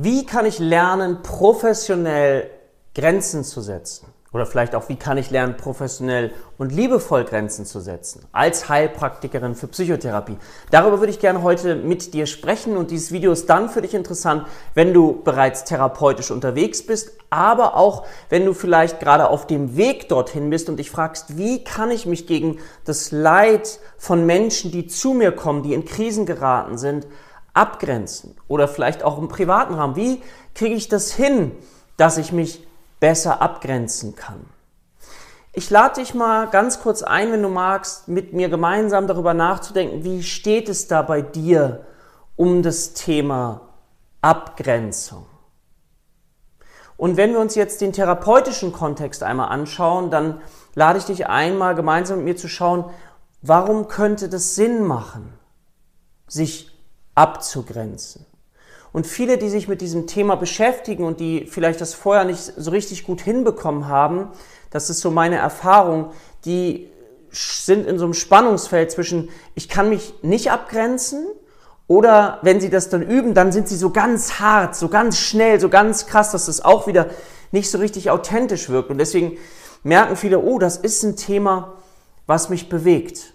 Wie kann ich lernen, professionell Grenzen zu setzen? Oder vielleicht auch, wie kann ich lernen, professionell und liebevoll Grenzen zu setzen? Als Heilpraktikerin für Psychotherapie. Darüber würde ich gerne heute mit dir sprechen und dieses Video ist dann für dich interessant, wenn du bereits therapeutisch unterwegs bist, aber auch, wenn du vielleicht gerade auf dem Weg dorthin bist und dich fragst, wie kann ich mich gegen das Leid von Menschen, die zu mir kommen, die in Krisen geraten sind, abgrenzen? Oder vielleicht auch im privaten Rahmen. Wie kriege ich das hin, dass ich mich besser abgrenzen kann. Ich lade dich mal ganz kurz ein, wenn du magst, mit mir gemeinsam darüber nachzudenken, wie steht es da bei dir um das Thema Abgrenzung. Und wenn wir uns jetzt den therapeutischen Kontext einmal anschauen, dann lade ich dich ein, mal gemeinsam mit mir zu schauen, warum könnte das Sinn machen, sich abzugrenzen. Und viele, die sich mit diesem Thema beschäftigen und die vielleicht das vorher nicht so richtig gut hinbekommen haben, das ist so meine Erfahrung, die sind in so einem Spannungsfeld zwischen, ich kann mich nicht abgrenzen oder wenn sie das dann üben, dann sind sie so ganz hart, so ganz schnell, so ganz krass, dass das auch wieder nicht so richtig authentisch wirkt. Und deswegen merken viele, oh, das ist ein Thema, was mich bewegt.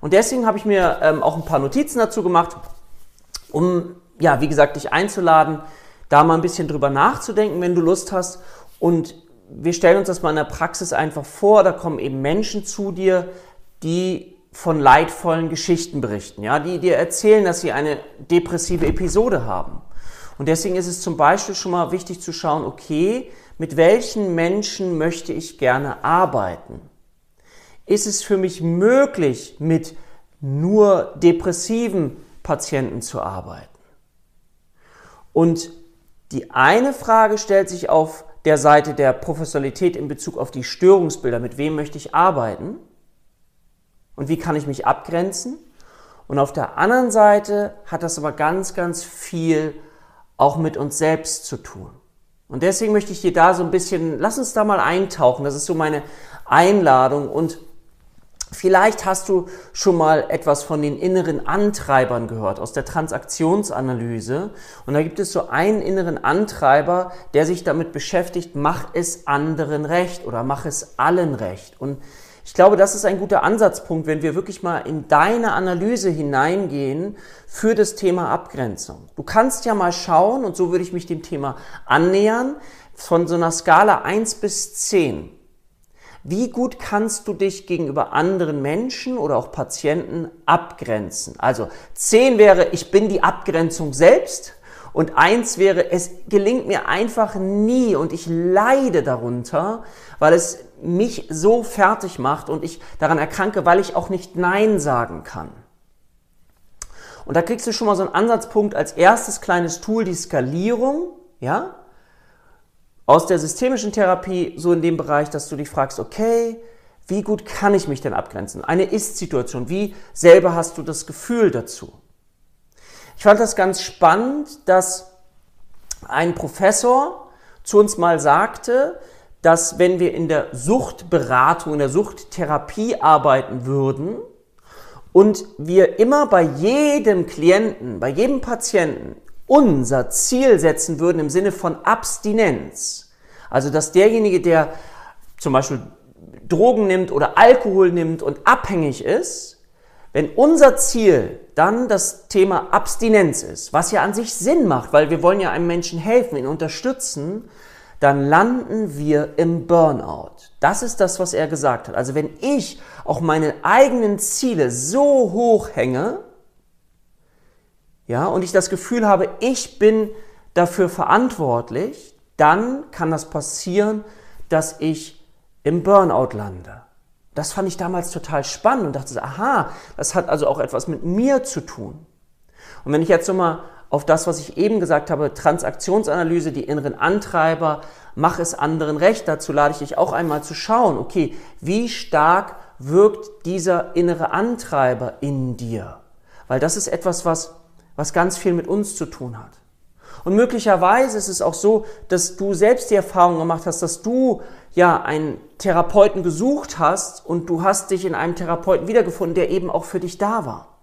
Und deswegen habe ich mir ähm, auch ein paar Notizen dazu gemacht, um ja, wie gesagt, dich einzuladen, da mal ein bisschen drüber nachzudenken, wenn du Lust hast. Und wir stellen uns das mal in der Praxis einfach vor. Da kommen eben Menschen zu dir, die von leidvollen Geschichten berichten, ja, die dir erzählen, dass sie eine depressive Episode haben. Und deswegen ist es zum Beispiel schon mal wichtig zu schauen, okay, mit welchen Menschen möchte ich gerne arbeiten? Ist es für mich möglich, mit nur depressiven Patienten zu arbeiten? Und die eine Frage stellt sich auf der Seite der Professionalität in Bezug auf die Störungsbilder. Mit wem möchte ich arbeiten? Und wie kann ich mich abgrenzen? Und auf der anderen Seite hat das aber ganz, ganz viel auch mit uns selbst zu tun. Und deswegen möchte ich dir da so ein bisschen, lass uns da mal eintauchen. Das ist so meine Einladung. Und Vielleicht hast du schon mal etwas von den inneren Antreibern gehört aus der Transaktionsanalyse. Und da gibt es so einen inneren Antreiber, der sich damit beschäftigt, mach es anderen recht oder mach es allen recht. Und ich glaube, das ist ein guter Ansatzpunkt, wenn wir wirklich mal in deine Analyse hineingehen für das Thema Abgrenzung. Du kannst ja mal schauen, und so würde ich mich dem Thema annähern, von so einer Skala 1 bis 10. Wie gut kannst du dich gegenüber anderen Menschen oder auch Patienten abgrenzen? Also 10 wäre, ich bin die Abgrenzung selbst. Und eins wäre, es gelingt mir einfach nie und ich leide darunter, weil es mich so fertig macht und ich daran erkranke, weil ich auch nicht Nein sagen kann. Und da kriegst du schon mal so einen Ansatzpunkt als erstes kleines Tool, die Skalierung, ja? Aus der systemischen Therapie so in dem Bereich, dass du dich fragst, okay, wie gut kann ich mich denn abgrenzen? Eine Ist-Situation, wie selber hast du das Gefühl dazu? Ich fand das ganz spannend, dass ein Professor zu uns mal sagte, dass wenn wir in der Suchtberatung, in der Suchttherapie arbeiten würden und wir immer bei jedem Klienten, bei jedem Patienten unser Ziel setzen würden im Sinne von Abstinenz, also dass derjenige, der zum Beispiel Drogen nimmt oder Alkohol nimmt und abhängig ist, wenn unser Ziel dann das Thema Abstinenz ist, was ja an sich Sinn macht, weil wir wollen ja einem Menschen helfen, ihn unterstützen, dann landen wir im Burnout. Das ist das, was er gesagt hat. Also wenn ich auch meine eigenen Ziele so hoch hänge, ja, und ich das Gefühl habe, ich bin dafür verantwortlich, dann kann das passieren, dass ich im Burnout lande. Das fand ich damals total spannend und dachte, aha, das hat also auch etwas mit mir zu tun. Und wenn ich jetzt nochmal auf das, was ich eben gesagt habe, Transaktionsanalyse, die inneren Antreiber, mach es anderen recht, dazu lade ich dich auch einmal zu schauen, okay, wie stark wirkt dieser innere Antreiber in dir? Weil das ist etwas, was was ganz viel mit uns zu tun hat. Und möglicherweise ist es auch so, dass du selbst die Erfahrung gemacht hast, dass du ja einen Therapeuten gesucht hast und du hast dich in einem Therapeuten wiedergefunden, der eben auch für dich da war.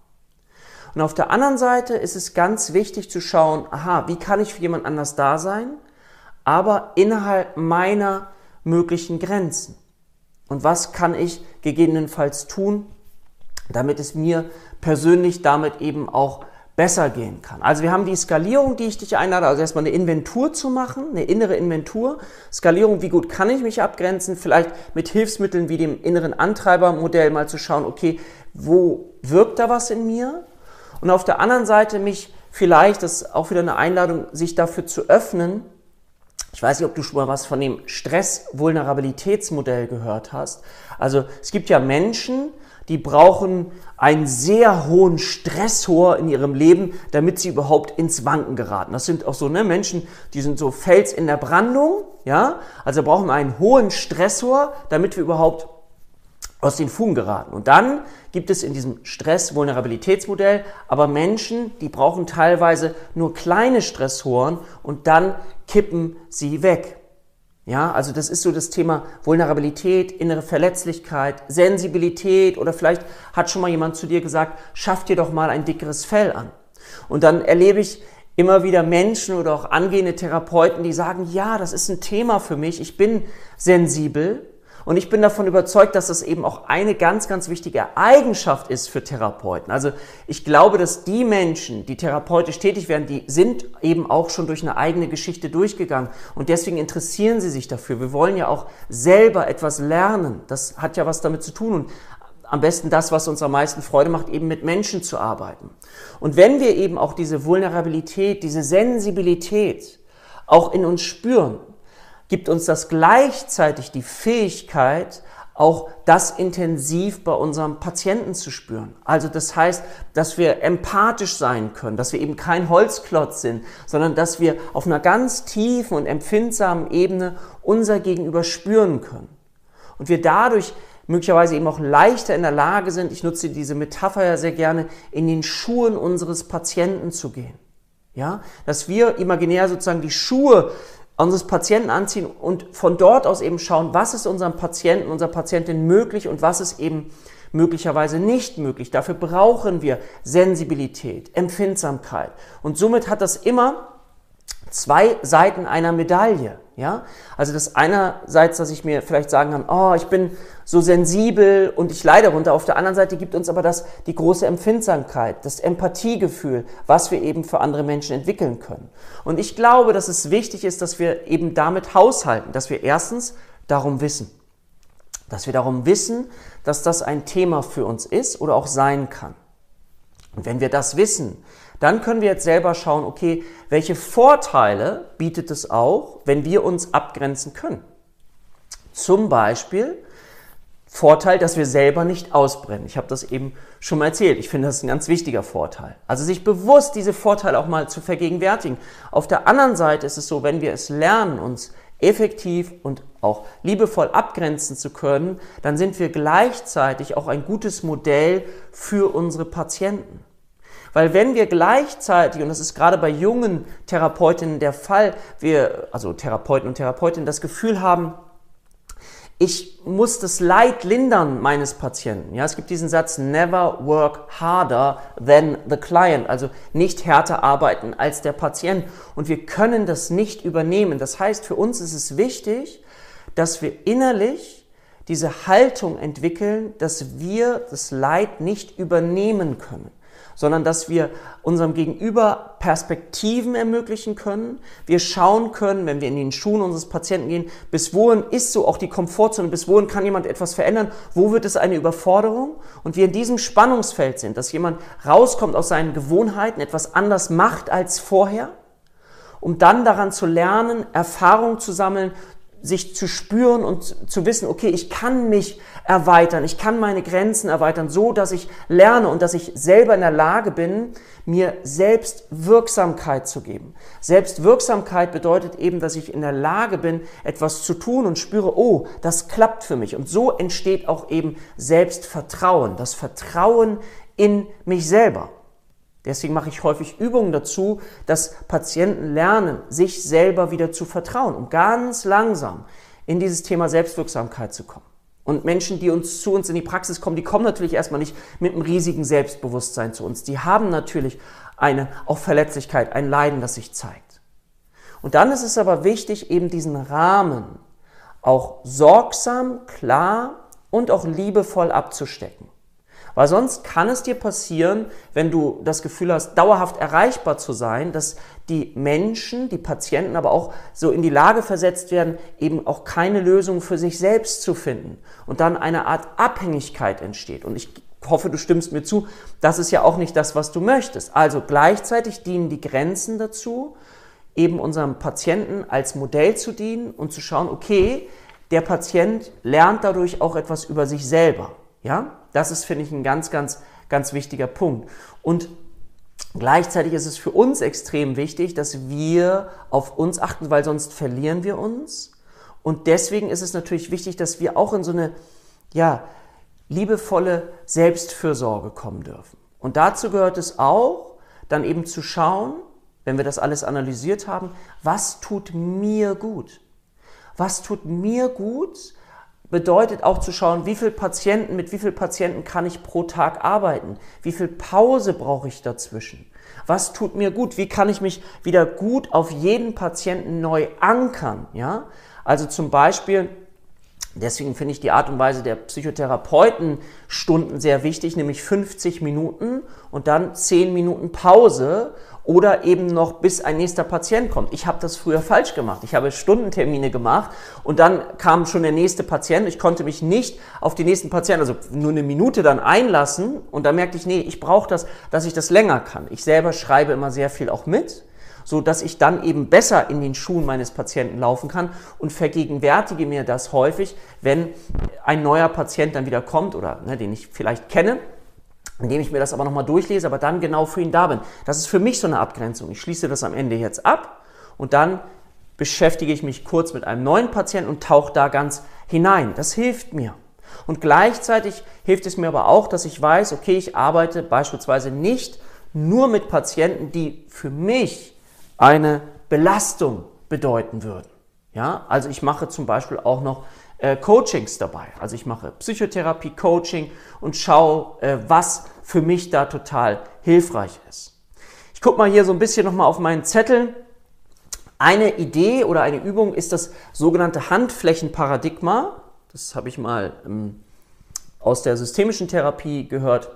Und auf der anderen Seite ist es ganz wichtig zu schauen, aha, wie kann ich für jemand anders da sein, aber innerhalb meiner möglichen Grenzen. Und was kann ich gegebenenfalls tun, damit es mir persönlich damit eben auch besser gehen kann. Also wir haben die Skalierung, die ich dich einlade, also erstmal eine Inventur zu machen, eine innere Inventur. Skalierung, wie gut kann ich mich abgrenzen, vielleicht mit Hilfsmitteln wie dem inneren Antreibermodell mal zu schauen, okay, wo wirkt da was in mir? Und auf der anderen Seite mich vielleicht, das ist auch wieder eine Einladung, sich dafür zu öffnen. Ich weiß nicht, ob du schon mal was von dem Stress-Vulnerabilitätsmodell gehört hast. Also es gibt ja Menschen, die brauchen einen sehr hohen Stressor in ihrem Leben, damit sie überhaupt ins Wanken geraten. Das sind auch so ne, Menschen, die sind so Fels in der Brandung, ja. Also brauchen wir einen hohen Stressor, damit wir überhaupt aus den Fugen geraten. Und dann gibt es in diesem Stress-Vulnerabilitätsmodell aber Menschen, die brauchen teilweise nur kleine Stressoren und dann kippen sie weg. Ja, also das ist so das Thema Vulnerabilität, innere Verletzlichkeit, Sensibilität oder vielleicht hat schon mal jemand zu dir gesagt, schaff dir doch mal ein dickeres Fell an. Und dann erlebe ich immer wieder Menschen oder auch angehende Therapeuten, die sagen, ja, das ist ein Thema für mich, ich bin sensibel, und ich bin davon überzeugt, dass das eben auch eine ganz, ganz wichtige Eigenschaft ist für Therapeuten. Also ich glaube, dass die Menschen, die therapeutisch tätig werden, die sind eben auch schon durch eine eigene Geschichte durchgegangen. Und deswegen interessieren sie sich dafür. Wir wollen ja auch selber etwas lernen. Das hat ja was damit zu tun. Und am besten das, was uns am meisten Freude macht, eben mit Menschen zu arbeiten. Und wenn wir eben auch diese Vulnerabilität, diese Sensibilität auch in uns spüren, gibt uns das gleichzeitig die Fähigkeit, auch das intensiv bei unserem Patienten zu spüren. Also das heißt, dass wir empathisch sein können, dass wir eben kein Holzklotz sind, sondern dass wir auf einer ganz tiefen und empfindsamen Ebene unser Gegenüber spüren können. Und wir dadurch möglicherweise eben auch leichter in der Lage sind, ich nutze diese Metapher ja sehr gerne, in den Schuhen unseres Patienten zu gehen. Ja, dass wir imaginär sozusagen die Schuhe unseres Patienten anziehen und von dort aus eben schauen, was ist unserem Patienten, unserer Patientin möglich und was ist eben möglicherweise nicht möglich. Dafür brauchen wir Sensibilität, Empfindsamkeit. Und somit hat das immer zwei Seiten einer Medaille. Ja, also das einerseits, dass ich mir vielleicht sagen kann, oh, ich bin so sensibel und ich leide darunter. Auf der anderen Seite gibt uns aber das die große Empfindsamkeit, das Empathiegefühl, was wir eben für andere Menschen entwickeln können. Und ich glaube, dass es wichtig ist, dass wir eben damit haushalten, dass wir erstens darum wissen, dass wir darum wissen, dass das ein Thema für uns ist oder auch sein kann. Und wenn wir das wissen, dann können wir jetzt selber schauen, okay, welche Vorteile bietet es auch, wenn wir uns abgrenzen können. Zum Beispiel Vorteil, dass wir selber nicht ausbrennen. Ich habe das eben schon mal erzählt. Ich finde, das ist ein ganz wichtiger Vorteil. Also sich bewusst diese Vorteile auch mal zu vergegenwärtigen. Auf der anderen Seite ist es so, wenn wir es lernen, uns effektiv und auch liebevoll abgrenzen zu können, dann sind wir gleichzeitig auch ein gutes Modell für unsere Patienten. Weil wenn wir gleichzeitig, und das ist gerade bei jungen Therapeutinnen der Fall, wir, also Therapeuten und Therapeutinnen, das Gefühl haben, ich muss das Leid lindern meines Patienten. Ja, es gibt diesen Satz, never work harder than the client, also nicht härter arbeiten als der Patient. Und wir können das nicht übernehmen. Das heißt, für uns ist es wichtig, dass wir innerlich diese Haltung entwickeln, dass wir das Leid nicht übernehmen können sondern dass wir unserem Gegenüber Perspektiven ermöglichen können. Wir schauen können, wenn wir in den Schuhen unseres Patienten gehen, bis wohin ist so auch die Komfortzone, bis wohin kann jemand etwas verändern, wo wird es eine Überforderung und wir in diesem Spannungsfeld sind, dass jemand rauskommt aus seinen Gewohnheiten, etwas anders macht als vorher, um dann daran zu lernen, Erfahrung zu sammeln, sich zu spüren und zu wissen, okay, ich kann mich erweitern, ich kann meine Grenzen erweitern, so dass ich lerne und dass ich selber in der Lage bin, mir Selbstwirksamkeit zu geben. Selbstwirksamkeit bedeutet eben, dass ich in der Lage bin, etwas zu tun und spüre, oh, das klappt für mich. Und so entsteht auch eben Selbstvertrauen, das Vertrauen in mich selber. Deswegen mache ich häufig Übungen dazu, dass Patienten lernen, sich selber wieder zu vertrauen, um ganz langsam in dieses Thema Selbstwirksamkeit zu kommen. Und Menschen, die uns zu uns in die Praxis kommen, die kommen natürlich erstmal nicht mit einem riesigen Selbstbewusstsein zu uns. Die haben natürlich eine auch Verletzlichkeit, ein Leiden, das sich zeigt. Und dann ist es aber wichtig, eben diesen Rahmen auch sorgsam, klar und auch liebevoll abzustecken. Weil sonst kann es dir passieren, wenn du das Gefühl hast, dauerhaft erreichbar zu sein, dass die Menschen, die Patienten aber auch so in die Lage versetzt werden, eben auch keine Lösung für sich selbst zu finden und dann eine Art Abhängigkeit entsteht. Und ich hoffe, du stimmst mir zu, das ist ja auch nicht das, was du möchtest. Also gleichzeitig dienen die Grenzen dazu, eben unserem Patienten als Modell zu dienen und zu schauen, okay, der Patient lernt dadurch auch etwas über sich selber. Ja, das ist, finde ich, ein ganz, ganz, ganz wichtiger Punkt. Und gleichzeitig ist es für uns extrem wichtig, dass wir auf uns achten, weil sonst verlieren wir uns. Und deswegen ist es natürlich wichtig, dass wir auch in so eine, ja, liebevolle Selbstfürsorge kommen dürfen. Und dazu gehört es auch, dann eben zu schauen, wenn wir das alles analysiert haben, was tut mir gut? Was tut mir gut? Bedeutet auch zu schauen, wie viele Patienten, mit wie vielen Patienten kann ich pro Tag arbeiten? Wie viel Pause brauche ich dazwischen? Was tut mir gut? Wie kann ich mich wieder gut auf jeden Patienten neu ankern? Ja? Also zum Beispiel, deswegen finde ich die Art und Weise der Psychotherapeutenstunden sehr wichtig, nämlich 50 Minuten und dann 10 Minuten Pause oder eben noch bis ein nächster Patient kommt. Ich habe das früher falsch gemacht. Ich habe Stundentermine gemacht und dann kam schon der nächste Patient. Ich konnte mich nicht auf die nächsten Patienten, also nur eine Minute dann einlassen und da merkte ich, nee, ich brauche das, dass ich das länger kann. Ich selber schreibe immer sehr viel auch mit so dass ich dann eben besser in den Schuhen meines Patienten laufen kann und vergegenwärtige mir das häufig, wenn ein neuer Patient dann wieder kommt oder ne, den ich vielleicht kenne indem ich mir das aber nochmal durchlese, aber dann genau für ihn da bin. Das ist für mich so eine Abgrenzung. Ich schließe das am Ende jetzt ab und dann beschäftige ich mich kurz mit einem neuen Patienten und tauche da ganz hinein. Das hilft mir. Und gleichzeitig hilft es mir aber auch, dass ich weiß, okay, ich arbeite beispielsweise nicht nur mit Patienten, die für mich eine Belastung bedeuten würden. Ja, also ich mache zum Beispiel auch noch äh, Coachings dabei. Also ich mache Psychotherapie, Coaching und schaue, äh, was für mich da total hilfreich ist. Ich gucke mal hier so ein bisschen nochmal auf meinen Zettel. Eine Idee oder eine Übung ist das sogenannte Handflächenparadigma. Das habe ich mal ähm, aus der systemischen Therapie gehört.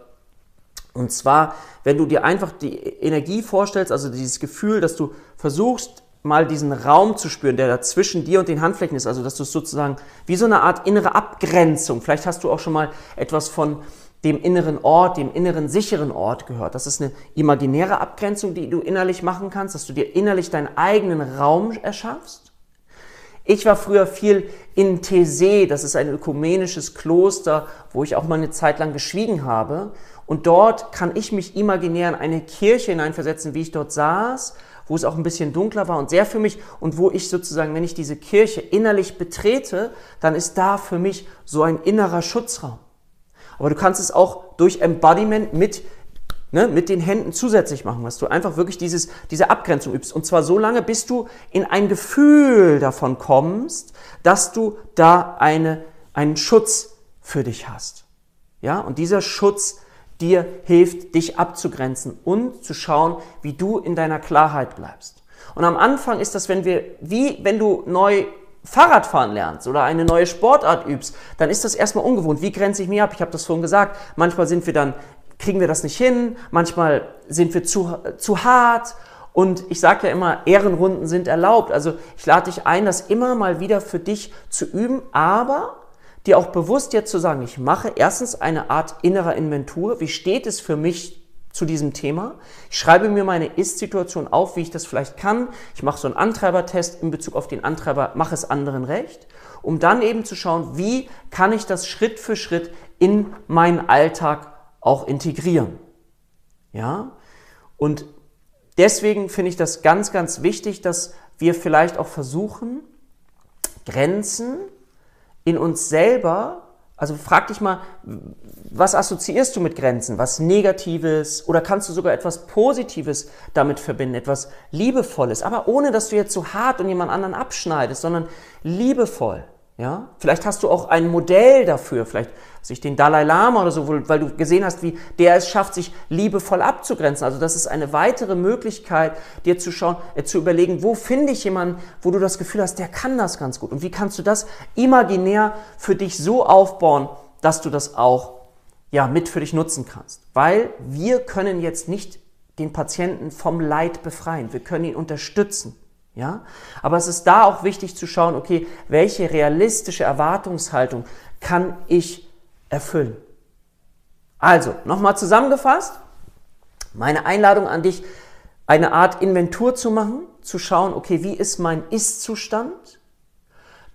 Und zwar, wenn du dir einfach die Energie vorstellst, also dieses Gefühl, dass du versuchst, mal diesen Raum zu spüren, der da zwischen dir und den Handflächen ist. Also, dass du sozusagen wie so eine Art innere Abgrenzung. Vielleicht hast du auch schon mal etwas von dem inneren Ort, dem inneren sicheren Ort gehört. Das ist eine imaginäre Abgrenzung, die du innerlich machen kannst, dass du dir innerlich deinen eigenen Raum erschaffst. Ich war früher viel in Thésée, das ist ein ökumenisches Kloster, wo ich auch mal eine Zeit lang geschwiegen habe. Und dort kann ich mich imaginär in eine Kirche hineinversetzen, wie ich dort saß wo es auch ein bisschen dunkler war und sehr für mich und wo ich sozusagen, wenn ich diese Kirche innerlich betrete, dann ist da für mich so ein innerer Schutzraum. Aber du kannst es auch durch Embodiment mit Ne, mit den Händen zusätzlich machen, dass du einfach wirklich dieses, diese Abgrenzung übst. Und zwar so lange, bis du in ein Gefühl davon kommst, dass du da eine, einen Schutz für dich hast. Ja, und dieser Schutz dir hilft, dich abzugrenzen und zu schauen, wie du in deiner Klarheit bleibst. Und am Anfang ist das, wenn wir, wie wenn du neu Fahrradfahren lernst oder eine neue Sportart übst, dann ist das erstmal ungewohnt. Wie grenze ich mich ab? Ich habe das vorhin gesagt. Manchmal sind wir dann, kriegen wir das nicht hin, manchmal sind wir zu, zu hart. Und ich sage ja immer, Ehrenrunden sind erlaubt. Also ich lade dich ein, das immer mal wieder für dich zu üben, aber dir auch bewusst jetzt zu sagen, ich mache erstens eine Art innerer Inventur. Wie steht es für mich zu diesem Thema? Ich schreibe mir meine Ist-Situation auf, wie ich das vielleicht kann. Ich mache so einen Antreibertest in Bezug auf den Antreiber, mache es anderen recht, um dann eben zu schauen, wie kann ich das Schritt für Schritt in meinen Alltag auch integrieren. Ja? Und deswegen finde ich das ganz, ganz wichtig, dass wir vielleicht auch versuchen, Grenzen in uns selber, also frag dich mal, was assoziierst du mit Grenzen? Was Negatives oder kannst du sogar etwas Positives damit verbinden, etwas Liebevolles, aber ohne dass du jetzt so hart und jemand anderen abschneidest, sondern liebevoll. Ja? Vielleicht hast du auch ein Modell dafür, vielleicht sich den Dalai Lama oder so, weil du gesehen hast, wie der es schafft, sich liebevoll abzugrenzen. Also das ist eine weitere Möglichkeit, dir zu schauen, äh, zu überlegen, wo finde ich jemanden, wo du das Gefühl hast, der kann das ganz gut. Und wie kannst du das imaginär für dich so aufbauen, dass du das auch ja, mit für dich nutzen kannst. Weil wir können jetzt nicht den Patienten vom Leid befreien. Wir können ihn unterstützen. Ja? Aber es ist da auch wichtig zu schauen, okay, welche realistische Erwartungshaltung kann ich erfüllen? Also, nochmal zusammengefasst, meine Einladung an dich, eine Art Inventur zu machen, zu schauen, okay, wie ist mein Ist-Zustand?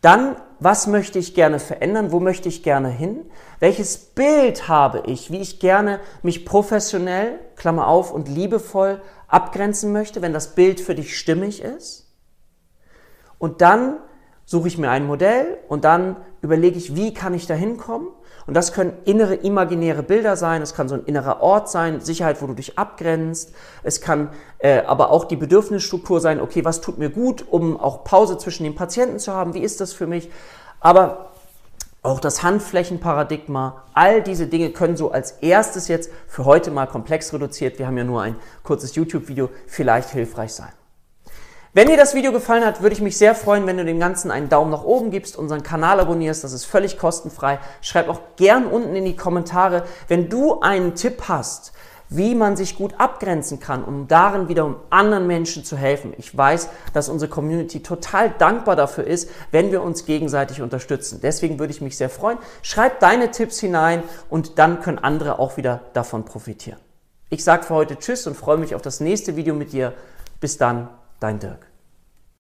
Dann, was möchte ich gerne verändern? Wo möchte ich gerne hin? Welches Bild habe ich, wie ich gerne mich professionell, Klammer auf, und liebevoll abgrenzen möchte, wenn das Bild für dich stimmig ist? Und dann suche ich mir ein Modell und dann überlege ich, wie kann ich da hinkommen? Und das können innere imaginäre Bilder sein, es kann so ein innerer Ort sein, Sicherheit, wo du dich abgrenzt. Es kann äh, aber auch die Bedürfnisstruktur sein, okay, was tut mir gut, um auch Pause zwischen den Patienten zu haben, wie ist das für mich? Aber auch das Handflächenparadigma, all diese Dinge können so als erstes jetzt für heute mal komplex reduziert, wir haben ja nur ein kurzes YouTube-Video, vielleicht hilfreich sein. Wenn dir das Video gefallen hat, würde ich mich sehr freuen, wenn du dem Ganzen einen Daumen nach oben gibst, unseren Kanal abonnierst, das ist völlig kostenfrei. Schreib auch gern unten in die Kommentare, wenn du einen Tipp hast, wie man sich gut abgrenzen kann, um darin wiederum anderen Menschen zu helfen. Ich weiß, dass unsere Community total dankbar dafür ist, wenn wir uns gegenseitig unterstützen. Deswegen würde ich mich sehr freuen. Schreib deine Tipps hinein und dann können andere auch wieder davon profitieren. Ich sage für heute Tschüss und freue mich auf das nächste Video mit dir. Bis dann, dein Dirk.